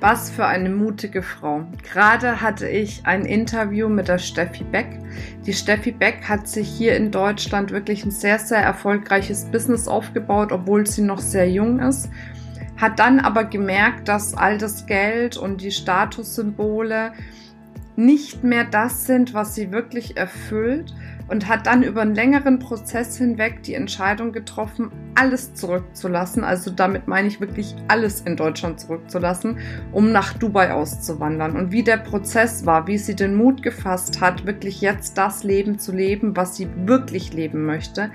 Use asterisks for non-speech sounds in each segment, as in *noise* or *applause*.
Was für eine mutige Frau. Gerade hatte ich ein Interview mit der Steffi Beck. Die Steffi Beck hat sich hier in Deutschland wirklich ein sehr, sehr erfolgreiches Business aufgebaut, obwohl sie noch sehr jung ist. Hat dann aber gemerkt, dass all das Geld und die Statussymbole nicht mehr das sind, was sie wirklich erfüllt und hat dann über einen längeren Prozess hinweg die Entscheidung getroffen, alles zurückzulassen. Also damit meine ich wirklich alles in Deutschland zurückzulassen, um nach Dubai auszuwandern. Und wie der Prozess war, wie sie den Mut gefasst hat, wirklich jetzt das Leben zu leben, was sie wirklich leben möchte,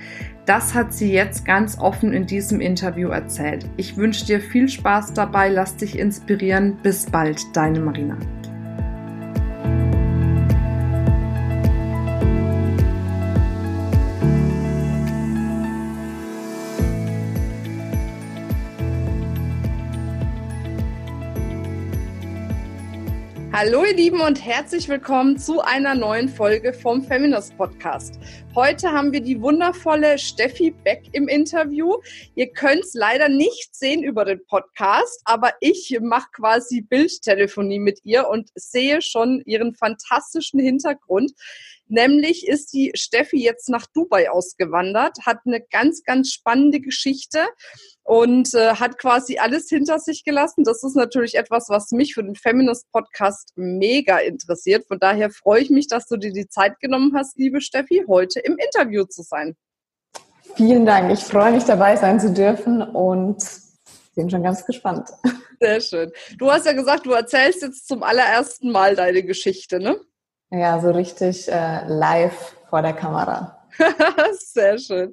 das hat sie jetzt ganz offen in diesem Interview erzählt. Ich wünsche dir viel Spaß dabei, lass dich inspirieren. Bis bald, deine Marina. Hallo ihr Lieben und herzlich willkommen zu einer neuen Folge vom Feminist Podcast. Heute haben wir die wundervolle Steffi Beck im Interview. Ihr könnt es leider nicht sehen über den Podcast, aber ich mache quasi Bildtelefonie mit ihr und sehe schon ihren fantastischen Hintergrund. Nämlich ist die Steffi jetzt nach Dubai ausgewandert, hat eine ganz, ganz spannende Geschichte und äh, hat quasi alles hinter sich gelassen. Das ist natürlich etwas, was mich für den Feminist Podcast mega interessiert. Von daher freue ich mich, dass du dir die Zeit genommen hast, liebe Steffi, heute im Interview zu sein. Vielen Dank. Ich freue mich dabei sein zu dürfen und bin schon ganz gespannt. Sehr schön. Du hast ja gesagt, du erzählst jetzt zum allerersten Mal deine Geschichte, ne? Ja, so richtig äh, live vor der Kamera. *laughs* Sehr schön.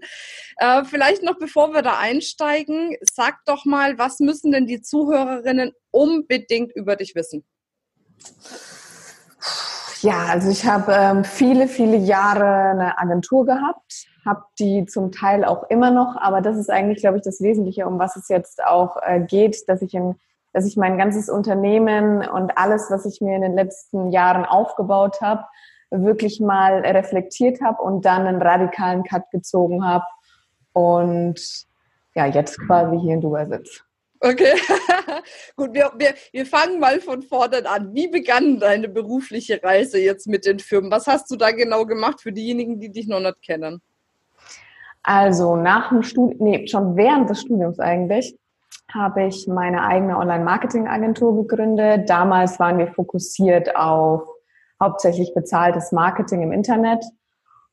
Äh, vielleicht noch bevor wir da einsteigen, sag doch mal, was müssen denn die Zuhörerinnen unbedingt über dich wissen? Ja, also ich habe ähm, viele, viele Jahre eine Agentur gehabt, habe die zum Teil auch immer noch, aber das ist eigentlich, glaube ich, das Wesentliche, um was es jetzt auch äh, geht, dass ich in dass ich mein ganzes Unternehmen und alles, was ich mir in den letzten Jahren aufgebaut habe, wirklich mal reflektiert habe und dann einen radikalen Cut gezogen habe und ja, jetzt quasi hier in Dubai sitze. Okay, *laughs* gut, wir, wir, wir fangen mal von vorne an. Wie begann deine berufliche Reise jetzt mit den Firmen? Was hast du da genau gemacht für diejenigen, die dich noch nicht kennen? Also nach dem Studium, nee, schon während des Studiums eigentlich, habe ich meine eigene Online-Marketing-Agentur gegründet. Damals waren wir fokussiert auf hauptsächlich bezahltes Marketing im Internet,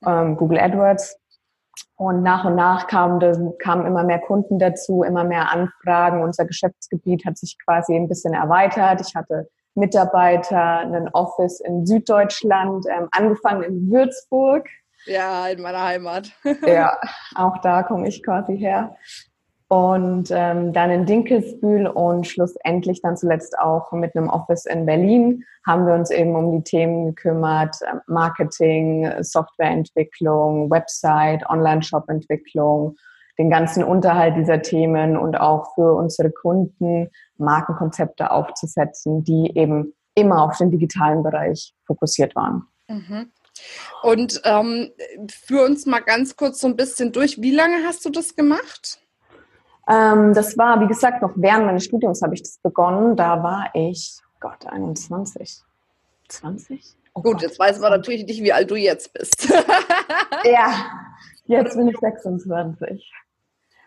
ähm, Google AdWords. Und nach und nach kamen, kamen immer mehr Kunden dazu, immer mehr Anfragen. Unser Geschäftsgebiet hat sich quasi ein bisschen erweitert. Ich hatte Mitarbeiter, einen Office in Süddeutschland, ähm, angefangen in Würzburg. Ja, in meiner Heimat. ja, *laughs* auch da komme ich quasi her und ähm, dann in Dinkelsbühl und schlussendlich dann zuletzt auch mit einem Office in Berlin haben wir uns eben um die Themen gekümmert, ähm, Marketing, Softwareentwicklung, Website, Online-Shop-Entwicklung, den ganzen Unterhalt dieser Themen und auch für unsere Kunden Markenkonzepte aufzusetzen, die eben immer auf den digitalen Bereich fokussiert waren. Mhm. Und ähm, für uns mal ganz kurz so ein bisschen durch. Wie lange hast du das gemacht? Ähm, das war, wie gesagt, noch während meines Studiums habe ich das begonnen. Da war ich, Gott, 21. 20? Oh Gut, Gott. jetzt weiß man natürlich nicht, wie alt du jetzt bist. *laughs* ja, jetzt bin ich 26.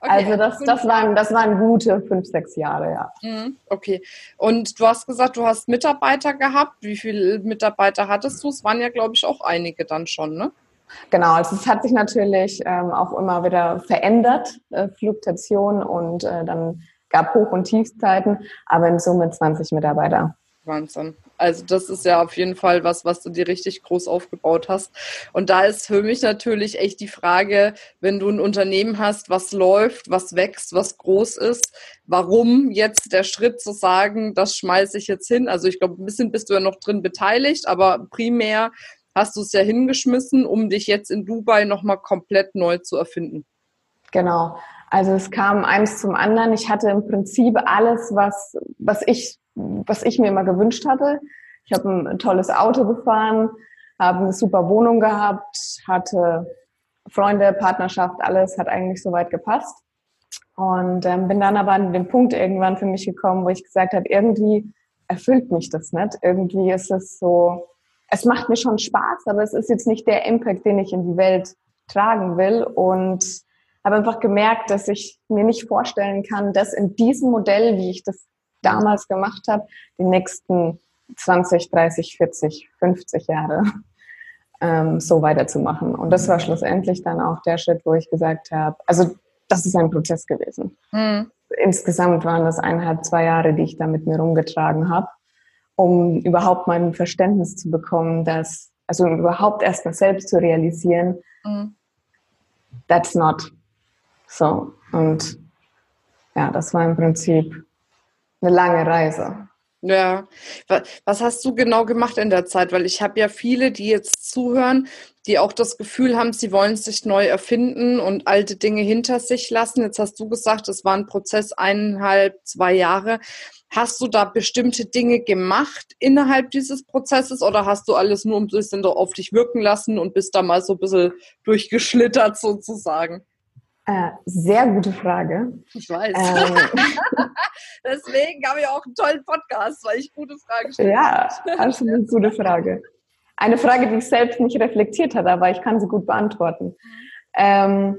Okay, also das, das, waren, das waren gute fünf, sechs Jahre, ja. Mhm, okay. Und du hast gesagt, du hast Mitarbeiter gehabt. Wie viele Mitarbeiter hattest du? Es waren ja, glaube ich, auch einige dann schon, ne? Genau, also es hat sich natürlich ähm, auch immer wieder verändert, äh, Fluktuation und äh, dann gab Hoch- und Tiefszeiten, aber in Summe 20 Mitarbeiter. Wahnsinn. Also das ist ja auf jeden Fall was, was du dir richtig groß aufgebaut hast. Und da ist für mich natürlich echt die Frage, wenn du ein Unternehmen hast, was läuft, was wächst, was groß ist, warum jetzt der Schritt zu sagen, das schmeiße ich jetzt hin? Also ich glaube, ein bisschen bist du ja noch drin beteiligt, aber primär hast du es ja hingeschmissen, um dich jetzt in Dubai nochmal komplett neu zu erfinden. Genau. Also es kam eins zum anderen. Ich hatte im Prinzip alles, was, was ich, was ich mir immer gewünscht hatte. Ich habe ein tolles Auto gefahren, habe eine super Wohnung gehabt, hatte Freunde, Partnerschaft, alles hat eigentlich soweit gepasst. Und ähm, bin dann aber an den Punkt irgendwann für mich gekommen, wo ich gesagt habe, irgendwie erfüllt mich das nicht. Irgendwie ist es so, es macht mir schon Spaß, aber es ist jetzt nicht der Impact, den ich in die Welt tragen will. Und habe einfach gemerkt, dass ich mir nicht vorstellen kann, dass in diesem Modell, wie ich das damals gemacht habe, die nächsten 20, 30, 40, 50 Jahre ähm, so weiterzumachen. Und das war schlussendlich dann auch der Schritt, wo ich gesagt habe, also das ist ein Prozess gewesen. Mhm. Insgesamt waren das eineinhalb, zwei Jahre, die ich da mit mir rumgetragen habe, um überhaupt mal ein Verständnis zu bekommen, dass, also überhaupt erstmal selbst zu realisieren, mhm. that's not so. Und ja, das war im Prinzip eine lange Reise. Ja, was hast du genau gemacht in der Zeit? Weil ich habe ja viele, die jetzt zuhören, die auch das Gefühl haben, sie wollen sich neu erfinden und alte Dinge hinter sich lassen. Jetzt hast du gesagt, es war ein Prozess eineinhalb, zwei Jahre. Hast du da bestimmte Dinge gemacht innerhalb dieses Prozesses oder hast du alles nur ein bisschen auf dich wirken lassen und bist da mal so ein bisschen durchgeschlittert sozusagen? Äh, sehr gute Frage. Ich weiß. Ähm, *laughs* Deswegen habe ich auch einen tollen Podcast, weil ich gute Fragen stelle. Ja, absolut gute Frage. Eine Frage, die ich selbst nicht reflektiert hatte, aber ich kann sie gut beantworten. Ähm,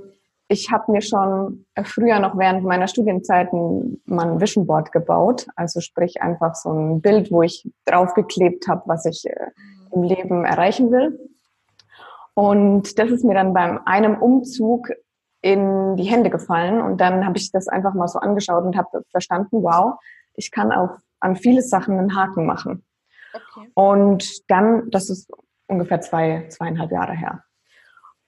ich habe mir schon früher noch während meiner Studienzeiten mal ein Vision Board gebaut, also sprich einfach so ein Bild, wo ich draufgeklebt habe, was ich äh, im Leben erreichen will. Und das ist mir dann beim einem Umzug in die Hände gefallen und dann habe ich das einfach mal so angeschaut und habe verstanden, wow, ich kann auf an viele Sachen einen Haken machen. Okay. Und dann, das ist ungefähr zwei, zweieinhalb Jahre her.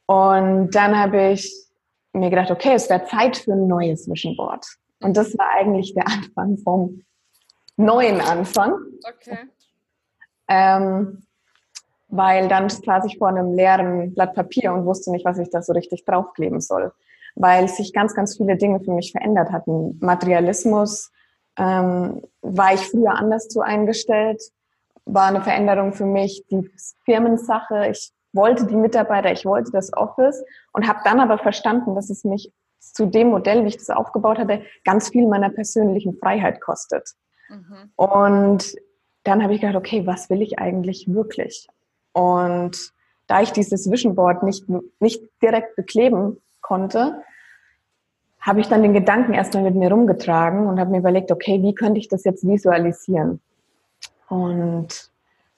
Und dann habe ich mir gedacht, okay, es wäre Zeit für ein neues Vision Board. Und das war eigentlich der Anfang vom neuen Anfang. Okay. Ähm, weil dann saß ich vor einem leeren Blatt Papier und wusste nicht, was ich da so richtig draufkleben soll, weil sich ganz, ganz viele Dinge für mich verändert hatten. Materialismus ähm, war ich früher anders zu eingestellt, war eine Veränderung für mich, die Firmensache. Ich wollte die Mitarbeiter, ich wollte das Office und habe dann aber verstanden, dass es mich zu dem Modell, wie ich das aufgebaut hatte, ganz viel meiner persönlichen Freiheit kostet. Mhm. Und dann habe ich gedacht, okay, was will ich eigentlich wirklich? Und da ich dieses Vision Board nicht, nicht direkt bekleben konnte, habe ich dann den Gedanken erstmal mit mir rumgetragen und habe mir überlegt, okay, wie könnte ich das jetzt visualisieren? Und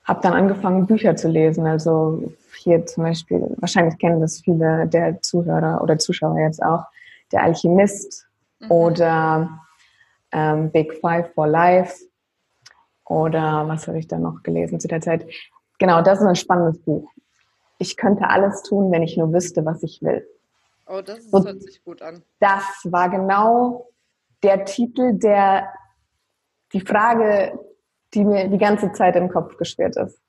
habe dann angefangen, Bücher zu lesen. Also hier zum Beispiel, wahrscheinlich kennen das viele der Zuhörer oder Zuschauer jetzt auch, Der Alchemist mhm. oder ähm, Big Five for Life oder was habe ich da noch gelesen zu der Zeit? Genau, das ist ein spannendes Buch. Ich könnte alles tun, wenn ich nur wüsste, was ich will. Oh, das ist, hört sich gut an. Das war genau der Titel, der die Frage, die mir die ganze Zeit im Kopf geschwirrt ist.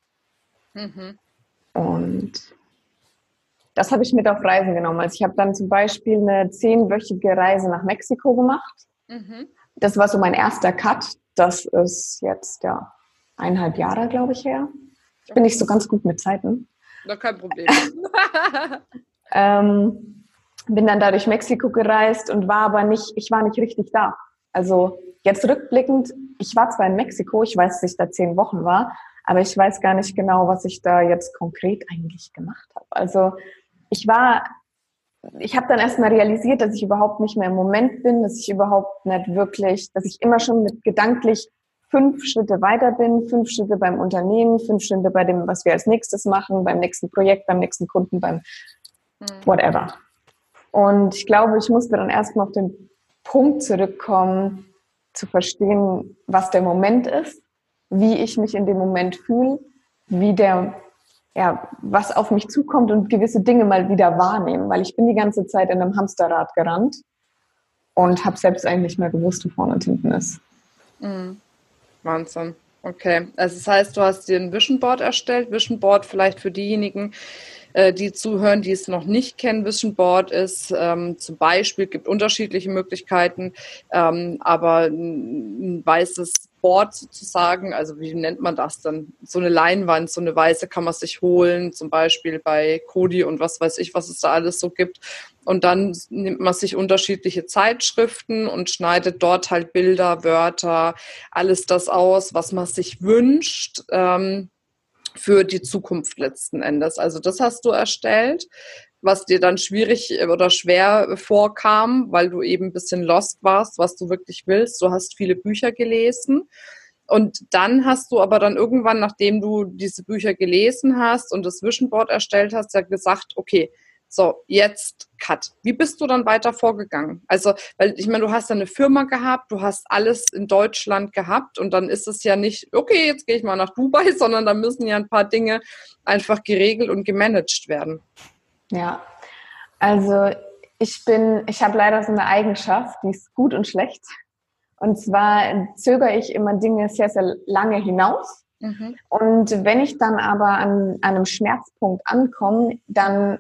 Mhm. Und das habe ich mit auf Reisen genommen. Also ich habe dann zum Beispiel eine zehnwöchige Reise nach Mexiko gemacht. Mhm. Das war so mein erster Cut. Das ist jetzt ja eineinhalb Jahre, glaube ich, her. Ich bin nicht so ganz gut mit Zeiten. Na, kein Problem. *laughs* ähm, bin dann da durch Mexiko gereist und war aber nicht, ich war nicht richtig da. Also jetzt rückblickend, ich war zwar in Mexiko, ich weiß, dass ich da zehn Wochen war, aber ich weiß gar nicht genau, was ich da jetzt konkret eigentlich gemacht habe. Also ich war, ich habe dann erstmal realisiert, dass ich überhaupt nicht mehr im Moment bin, dass ich überhaupt nicht wirklich, dass ich immer schon mit gedanklich fünf Schritte weiter bin, fünf Schritte beim Unternehmen, fünf Schritte bei dem, was wir als nächstes machen, beim nächsten Projekt, beim nächsten Kunden, beim hm. whatever. Und ich glaube, ich musste dann erstmal auf den Punkt zurückkommen, zu verstehen, was der Moment ist, wie ich mich in dem Moment fühle, wie der, ja, was auf mich zukommt und gewisse Dinge mal wieder wahrnehmen, weil ich bin die ganze Zeit in einem Hamsterrad gerannt und habe selbst eigentlich nicht mehr gewusst, wo vorne und hinten ist. Mhm. Wahnsinn. Okay, also das heißt, du hast dir ein Vision Board erstellt. Vision Board vielleicht für diejenigen, äh, die zuhören, die es noch nicht kennen, Vision Board ist ähm, zum Beispiel, gibt unterschiedliche Möglichkeiten, ähm, aber ein, weißes Board sozusagen, also wie nennt man das dann? So eine Leinwand, so eine weiße kann man sich holen, zum Beispiel bei Kodi und was weiß ich, was es da alles so gibt. Und dann nimmt man sich unterschiedliche Zeitschriften und schneidet dort halt Bilder, Wörter, alles das aus, was man sich wünscht. Ähm, für die Zukunft letzten Endes. Also das hast du erstellt, was dir dann schwierig oder schwer vorkam, weil du eben ein bisschen lost warst, was du wirklich willst. Du hast viele Bücher gelesen. Und dann hast du aber dann irgendwann, nachdem du diese Bücher gelesen hast und das Vision Board erstellt hast, ja gesagt, okay, so, jetzt Cut. Wie bist du dann weiter vorgegangen? Also, weil ich meine, du hast eine Firma gehabt, du hast alles in Deutschland gehabt und dann ist es ja nicht, okay, jetzt gehe ich mal nach Dubai, *laughs* sondern da müssen ja ein paar Dinge einfach geregelt und gemanagt werden. Ja, also ich bin, ich habe leider so eine Eigenschaft, die ist gut und schlecht. Und zwar zögere ich immer Dinge sehr, sehr lange hinaus. Mhm. Und wenn ich dann aber an, an einem Schmerzpunkt ankomme, dann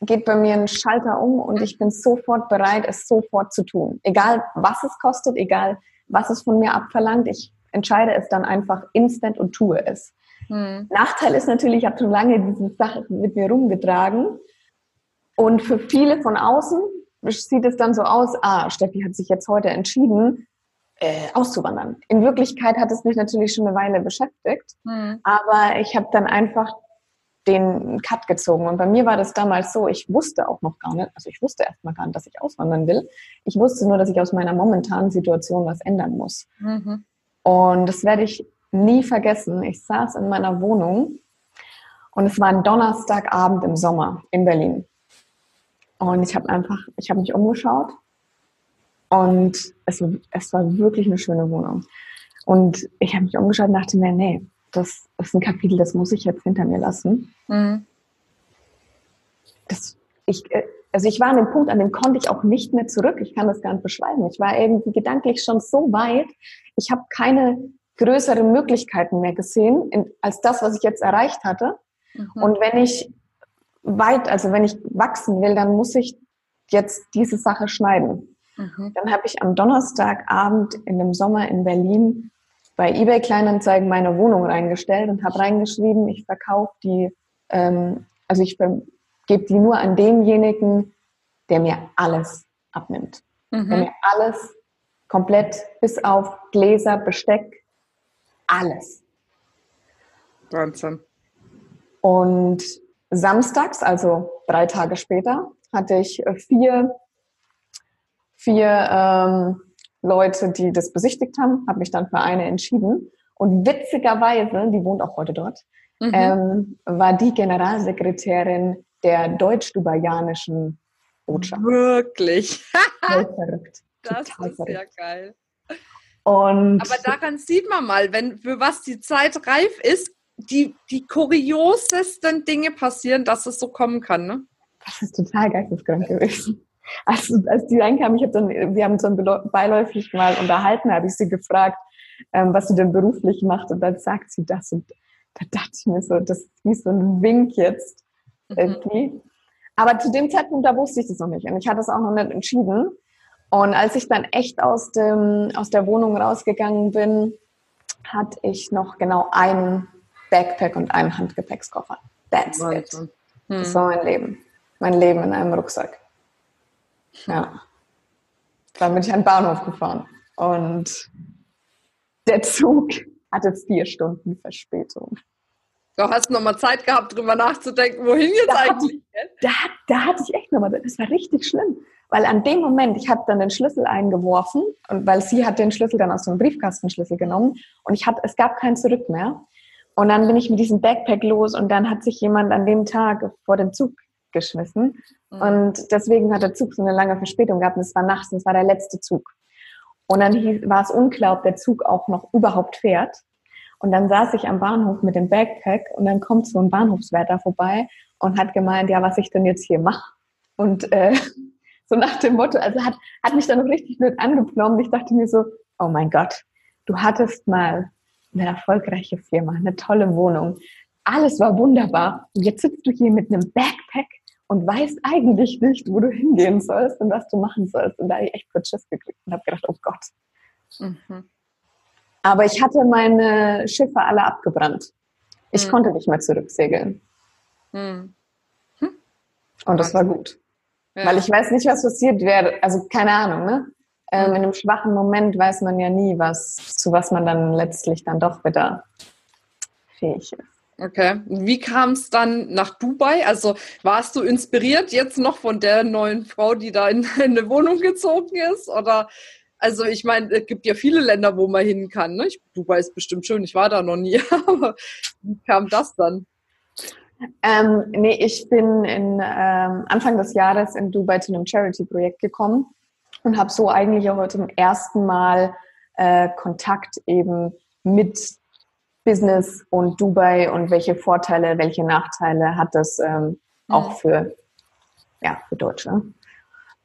geht bei mir ein Schalter um und ich bin sofort bereit, es sofort zu tun. Egal, was es kostet, egal, was es von mir abverlangt, ich entscheide es dann einfach instant und tue es. Hm. Nachteil ist natürlich, ich habe schon lange diese Sache mit mir rumgetragen und für viele von außen sieht es dann so aus, ah, Steffi hat sich jetzt heute entschieden, äh, auszuwandern. In Wirklichkeit hat es mich natürlich schon eine Weile beschäftigt, hm. aber ich habe dann einfach den Cut gezogen. Und bei mir war das damals so, ich wusste auch noch gar nicht, also ich wusste erstmal gar nicht, dass ich auswandern will. Ich wusste nur, dass ich aus meiner momentanen Situation was ändern muss. Mhm. Und das werde ich nie vergessen. Ich saß in meiner Wohnung und es war ein Donnerstagabend im Sommer in Berlin. Und ich habe einfach, ich habe mich umgeschaut und es, es war wirklich eine schöne Wohnung. Und ich habe mich umgeschaut und dachte mir, nee, das ist ein Kapitel, das muss ich jetzt hinter mir lassen. Mhm. Das, ich, äh, also ich war an dem Punkt, an dem konnte ich auch nicht mehr zurück. Ich kann das gar nicht beschreiben. Ich war irgendwie gedanklich schon so weit. Ich habe keine größeren Möglichkeiten mehr gesehen in, als das, was ich jetzt erreicht hatte. Mhm. Und wenn ich weit, also wenn ich wachsen will, dann muss ich jetzt diese Sache schneiden. Mhm. Dann habe ich am Donnerstagabend in dem Sommer in Berlin bei eBay Kleinanzeigen meine Wohnung reingestellt und habe reingeschrieben, ich verkaufe die, ähm, also ich gebe die nur an denjenigen, der mir alles abnimmt. Mhm. Der mir alles komplett bis auf Gläser, Besteck, alles. Wahnsinn. Und samstags, also drei Tage später, hatte ich vier, vier ähm, Leute, die das besichtigt haben, habe mich dann für eine entschieden. Und witzigerweise, die wohnt auch heute dort, mhm. ähm, war die Generalsekretärin der deutsch-dubaianischen Botschaft. Wirklich? *laughs* Verrückt. Das Total ist verrückt. ja geil. Und Aber daran sieht man mal, wenn für was die Zeit reif ist, die, die kuriosesten Dinge passieren, dass es so kommen kann. Ne? Das ist total geisteskrank gewesen als, als die reinkam, ich habe dann, wir haben uns dann beiläufig mal unterhalten, habe ich sie gefragt, ähm, was sie denn beruflich macht und dann sagt sie das und da dachte ich mir so, das ist wie so ein Wink jetzt mhm. irgendwie. Mhm. Aber zu dem Zeitpunkt, da wusste ich das noch nicht und ich hatte es auch noch nicht entschieden. Und als ich dann echt aus, dem, aus der Wohnung rausgegangen bin, hatte ich noch genau einen Backpack und einen Handgepäckskoffer. That's it. Hm. Das war mein Leben. Mein Leben in einem Rucksack. Ja. Dann bin ich an den Bahnhof gefahren. Und der Zug hatte vier Stunden Verspätung. Du hast noch mal Zeit gehabt, drüber nachzudenken, wohin jetzt da eigentlich? Hatte, da, da hatte ich echt noch mal, das war richtig schlimm. Weil an dem Moment, ich habe dann den Schlüssel eingeworfen, und weil sie hat den Schlüssel dann aus dem Briefkastenschlüssel genommen und ich hatte, es gab kein Zurück mehr. Und dann bin ich mit diesem Backpack los und dann hat sich jemand an dem Tag vor den Zug geschmissen. Mhm. Und deswegen hat der Zug so eine lange Verspätung gehabt. Und es war nachts, und es war der letzte Zug. Und dann war es unklar, ob der Zug auch noch überhaupt fährt. Und dann saß ich am Bahnhof mit dem Backpack und dann kommt so ein Bahnhofswärter vorbei und hat gemeint, ja, was ich denn jetzt hier mache. Und äh, *laughs* so nach dem Motto, also hat, hat mich dann noch richtig blöd angeplombt. Ich dachte mir so, oh mein Gott, du hattest mal eine erfolgreiche Firma, eine tolle Wohnung, alles war wunderbar. Und jetzt sitzt du hier mit einem Backpack und weißt eigentlich nicht, wo du hingehen sollst und was du machen sollst. Und da habe ich echt kurz Schiss gekriegt und habe gedacht, oh Gott. Mhm. Aber ich hatte meine Schiffe alle abgebrannt. Ich mhm. konnte nicht mehr zurücksegeln. Mhm. Hm. Und das war gut. Ja. Weil ich weiß nicht, was passiert wäre. Also keine Ahnung, ne? Ähm, hm. in einem schwachen Moment weiß man ja nie, was, zu was man dann letztlich dann doch wieder fähig ist. Okay. Wie kam es dann nach Dubai? Also warst du inspiriert jetzt noch von der neuen Frau, die da in, in *laughs* eine Wohnung gezogen ist? Oder also ich meine, es gibt ja viele Länder, wo man hin kann. Ne? Dubai ist bestimmt schön, ich war da noch nie. *laughs* Aber wie kam das dann? Ähm, nee, ich bin in, ähm, Anfang des Jahres in Dubai zu einem Charity-Projekt gekommen und habe so eigentlich auch zum ersten Mal äh, Kontakt eben mit Business und Dubai und welche Vorteile, welche Nachteile hat das ähm, mhm. auch für, ja, für Deutsche.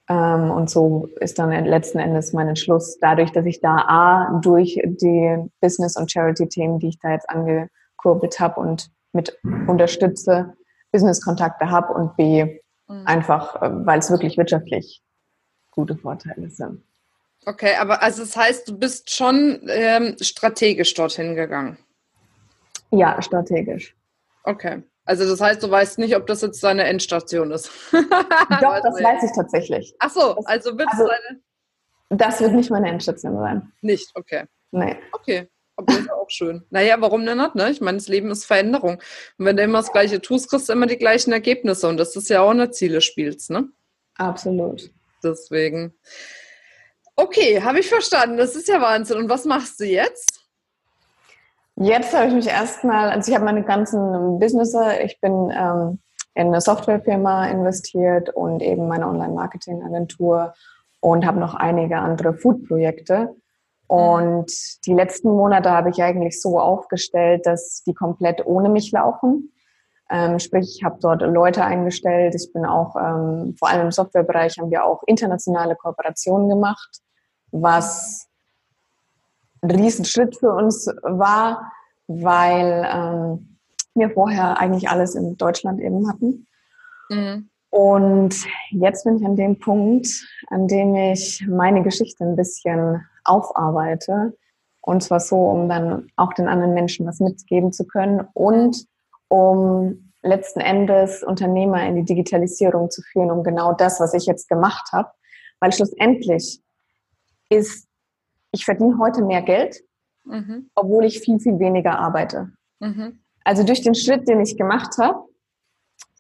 Ähm, und so ist dann letzten Endes mein Entschluss, dadurch, dass ich da A, durch die Business- und Charity-Themen, die ich da jetzt angekurbelt habe und mit unterstütze, Business-Kontakte habe und B, mhm. einfach, äh, weil es wirklich wirtschaftlich gute Vorteile sind. Okay, aber also das heißt, du bist schon ähm, strategisch dorthin gegangen. Ja, strategisch. Okay. Also das heißt, du weißt nicht, ob das jetzt deine Endstation ist. *laughs* Doch, das weiß ich tatsächlich. Ach so, also wird also, deine... Das wird nicht meine Endstation sein. Nicht, okay. Nee. Okay. Aber das ist auch schön. Naja, warum denn nicht? Ne? Ich meine, das Leben ist Veränderung. Und wenn du immer das Gleiche tust, kriegst du immer die gleichen Ergebnisse. Und das ist ja auch eine Ziele spielst, ne? Absolut. Deswegen. Okay, habe ich verstanden. Das ist ja Wahnsinn. Und was machst du jetzt? Jetzt habe ich mich erstmal, also ich habe meine ganzen Businesses, ich bin ähm, in eine Softwarefirma investiert und eben meine Online-Marketing-Agentur und habe noch einige andere Food-Projekte. Und die letzten Monate habe ich eigentlich so aufgestellt, dass die komplett ohne mich laufen. Ähm, sprich, ich habe dort Leute eingestellt. Ich bin auch, ähm, vor allem im Softwarebereich haben wir auch internationale Kooperationen gemacht, was ein Riesenschritt für uns war, weil ähm, wir vorher eigentlich alles in Deutschland eben hatten. Mhm. Und jetzt bin ich an dem Punkt, an dem ich meine Geschichte ein bisschen aufarbeite. Und zwar so, um dann auch den anderen Menschen was mitgeben zu können und um letzten Endes Unternehmer in die Digitalisierung zu führen, um genau das, was ich jetzt gemacht habe. Weil schlussendlich ist ich verdiene heute mehr Geld, mhm. obwohl ich viel, viel weniger arbeite. Mhm. Also durch den Schritt, den ich gemacht habe,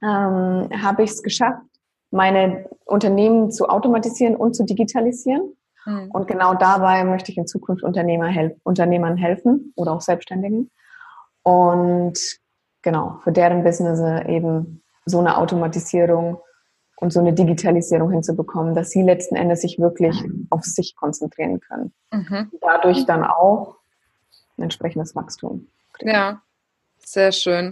ähm, habe ich es geschafft, meine Unternehmen zu automatisieren und zu digitalisieren. Mhm. Und genau dabei möchte ich in Zukunft Unternehmer hel Unternehmern helfen oder auch Selbstständigen. Und genau, für deren Business eben so eine Automatisierung und so eine Digitalisierung hinzubekommen, dass sie letzten Endes sich wirklich auf sich konzentrieren können. Mhm. Dadurch dann auch ein entsprechendes Wachstum. Kriegen. Ja, sehr schön.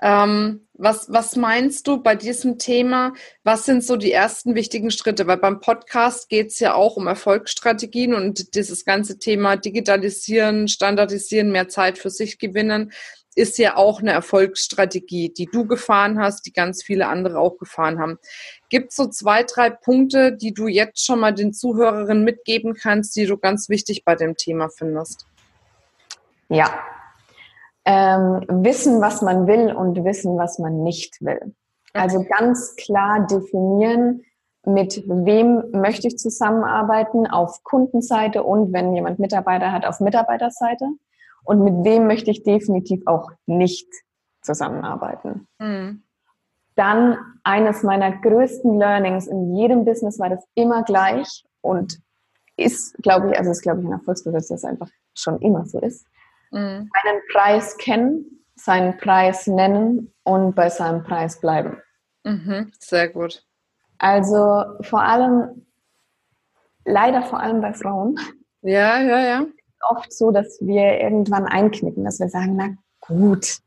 Ähm, was, was meinst du bei diesem Thema? Was sind so die ersten wichtigen Schritte? Weil beim Podcast geht es ja auch um Erfolgsstrategien und dieses ganze Thema Digitalisieren, Standardisieren, mehr Zeit für sich gewinnen ist ja auch eine Erfolgsstrategie, die du gefahren hast, die ganz viele andere auch gefahren haben. Gibt es so zwei, drei Punkte, die du jetzt schon mal den Zuhörerinnen mitgeben kannst, die du ganz wichtig bei dem Thema findest? Ja. Ähm, wissen, was man will und wissen, was man nicht will. Okay. Also ganz klar definieren, mit wem möchte ich zusammenarbeiten auf Kundenseite und wenn jemand Mitarbeiter hat, auf Mitarbeiterseite und mit wem möchte ich definitiv auch nicht zusammenarbeiten. Mhm. Dann eines meiner größten Learnings in jedem Business war das immer gleich und ist, glaube ich, also ist, glaube ich, ein Erfolgsbeweis, dass es einfach schon immer so ist. Mhm. Einen Preis kennen, seinen Preis nennen und bei seinem Preis bleiben. Mhm, sehr gut. Also vor allem, leider vor allem bei Frauen. Ja, ja, ja oft so, dass wir irgendwann einknicken, dass wir sagen, na gut,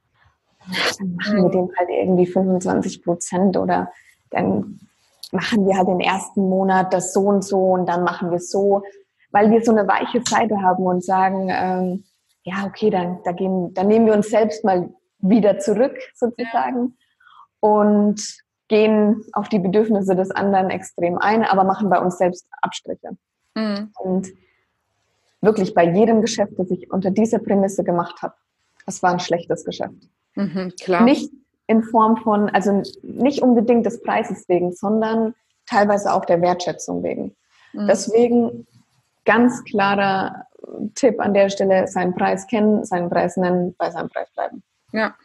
dann machen wir dem halt irgendwie 25 Prozent oder dann machen wir halt den ersten Monat das so und so und dann machen wir so, weil wir so eine weiche Seite haben und sagen, ähm, ja, okay, dann, da gehen, dann nehmen wir uns selbst mal wieder zurück sozusagen und gehen auf die Bedürfnisse des anderen extrem ein, aber machen bei uns selbst Abstriche. Mhm. Und wirklich bei jedem Geschäft, das ich unter dieser Prämisse gemacht habe, es war ein schlechtes Geschäft. Mhm, klar. Nicht in Form von, also nicht unbedingt des Preises wegen, sondern teilweise auch der Wertschätzung wegen. Mhm. Deswegen ganz klarer Tipp an der Stelle, seinen Preis kennen, seinen Preis nennen, bei seinem Preis bleiben. Ja.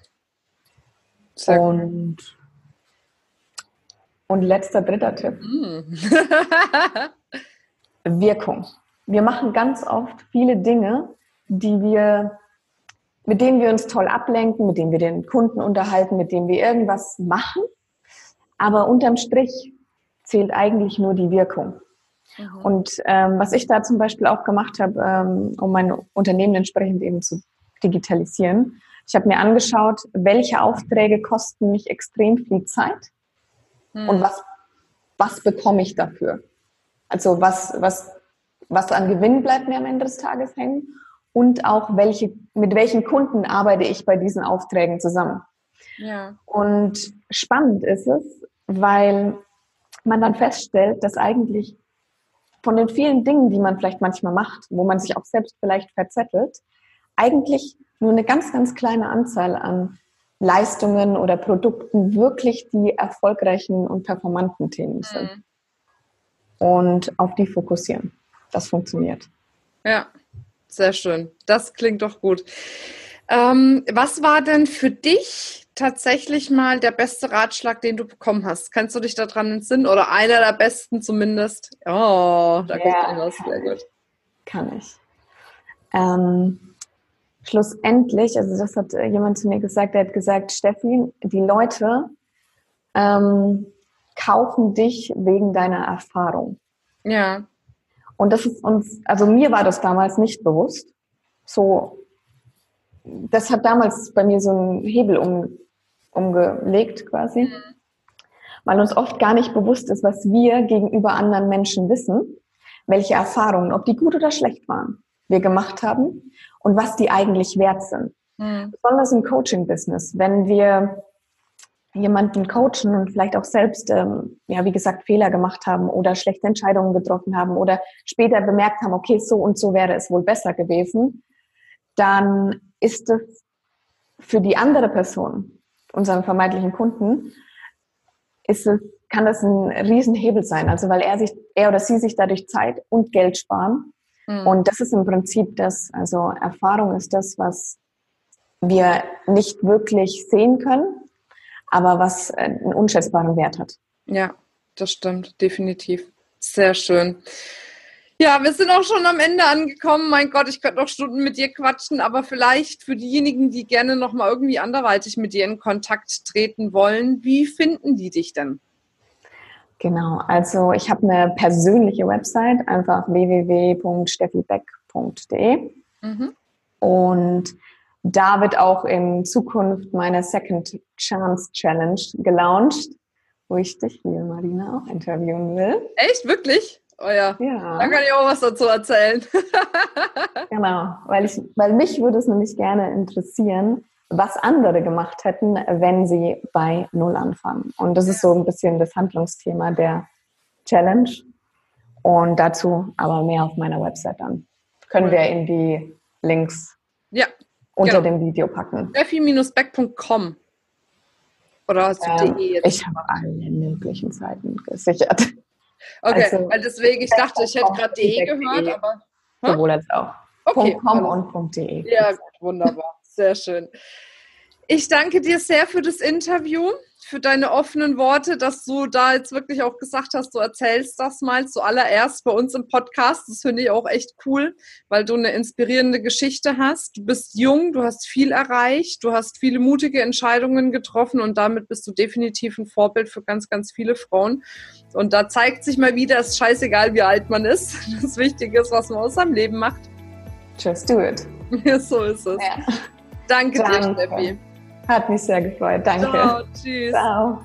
Sehr und, und letzter, dritter Tipp. Mhm. *laughs* Wirkung. Wir machen ganz oft viele Dinge, die wir, mit denen wir uns toll ablenken, mit denen wir den Kunden unterhalten, mit denen wir irgendwas machen. Aber unterm Strich zählt eigentlich nur die Wirkung. Mhm. Und ähm, was ich da zum Beispiel auch gemacht habe, ähm, um mein Unternehmen entsprechend eben zu digitalisieren, ich habe mir angeschaut, welche Aufträge kosten mich extrem viel Zeit mhm. und was, was bekomme ich dafür. Also was, was, was an Gewinn bleibt mir am Ende des Tages hängen und auch welche, mit welchen Kunden arbeite ich bei diesen Aufträgen zusammen. Ja. Und spannend ist es, weil man dann feststellt, dass eigentlich von den vielen Dingen, die man vielleicht manchmal macht, wo man sich auch selbst vielleicht verzettelt, eigentlich nur eine ganz, ganz kleine Anzahl an Leistungen oder Produkten wirklich die erfolgreichen und performanten Themen sind. Mhm. Und auf die fokussieren. Das funktioniert. Ja, sehr schön. Das klingt doch gut. Ähm, was war denn für dich tatsächlich mal der beste Ratschlag, den du bekommen hast? Kannst du dich daran entsinnen? Oder einer der besten zumindest? Oh, da kommt ja, was. Sehr gut. Kann ich. Ähm, schlussendlich, also das hat jemand zu mir gesagt, der hat gesagt, Steffi, die Leute ähm, kaufen dich wegen deiner Erfahrung. Ja. Und das ist uns, also mir war das damals nicht bewusst. So, das hat damals bei mir so einen Hebel um, umgelegt quasi, mhm. weil uns oft gar nicht bewusst ist, was wir gegenüber anderen Menschen wissen, welche Erfahrungen, ob die gut oder schlecht waren, wir gemacht haben und was die eigentlich wert sind. Mhm. Besonders im Coaching-Business, wenn wir jemanden coachen und vielleicht auch selbst, ähm, ja, wie gesagt, Fehler gemacht haben oder schlechte Entscheidungen getroffen haben oder später bemerkt haben, okay, so und so wäre es wohl besser gewesen, dann ist es für die andere Person unseren vermeintlichen Kunden, ist es, kann das ein Riesenhebel sein. Also weil er sich, er oder sie sich dadurch Zeit und Geld sparen. Mhm. Und das ist im Prinzip das, also Erfahrung ist das, was wir nicht wirklich sehen können, aber was einen unschätzbaren Wert hat. Ja, das stimmt, definitiv. Sehr schön. Ja, wir sind auch schon am Ende angekommen. Mein Gott, ich könnte noch Stunden mit dir quatschen, aber vielleicht für diejenigen, die gerne noch mal irgendwie anderweitig mit dir in Kontakt treten wollen, wie finden die dich denn? Genau, also ich habe eine persönliche Website, einfach www.steffibeck.de mhm. und da wird auch in Zukunft meine Second Chance Challenge gelauncht, wo ich dich, liebe Marina, auch interviewen will. Echt, wirklich? Oh ja. ja. Da kann ich auch was dazu erzählen. *laughs* genau, weil, ich, weil mich würde es nämlich gerne interessieren, was andere gemacht hätten, wenn sie bei Null anfangen. Und das ist so ein bisschen das Handlungsthema der Challenge. Und dazu aber mehr auf meiner Website dann. Können wir in die Links ja, unter genau. dem Video packen. Steffi-beck.com oder hast du ähm, de? Ich habe alle möglichen Seiten gesichert. Okay, also, weil deswegen, ich dachte, ich hätte gerade de gehört, aber. Sowohl als auch. Okay. .com und .de. Ja, gut, wunderbar. Sehr schön. Ich danke dir sehr für das Interview, für deine offenen Worte, dass du da jetzt wirklich auch gesagt hast, du erzählst das mal zuallererst bei uns im Podcast. Das finde ich auch echt cool, weil du eine inspirierende Geschichte hast. Du bist jung, du hast viel erreicht, du hast viele mutige Entscheidungen getroffen und damit bist du definitiv ein Vorbild für ganz, ganz viele Frauen. Und da zeigt sich mal wieder, es ist scheißegal, wie alt man ist. *laughs* Das Wichtige ist, was man aus seinem Leben macht. Just do it. Ja, *laughs* so ist es. Ja. Danke, Danke dir, Steffi. Hat mich sehr gefreut. Danke. Ciao, tschüss. Ciao.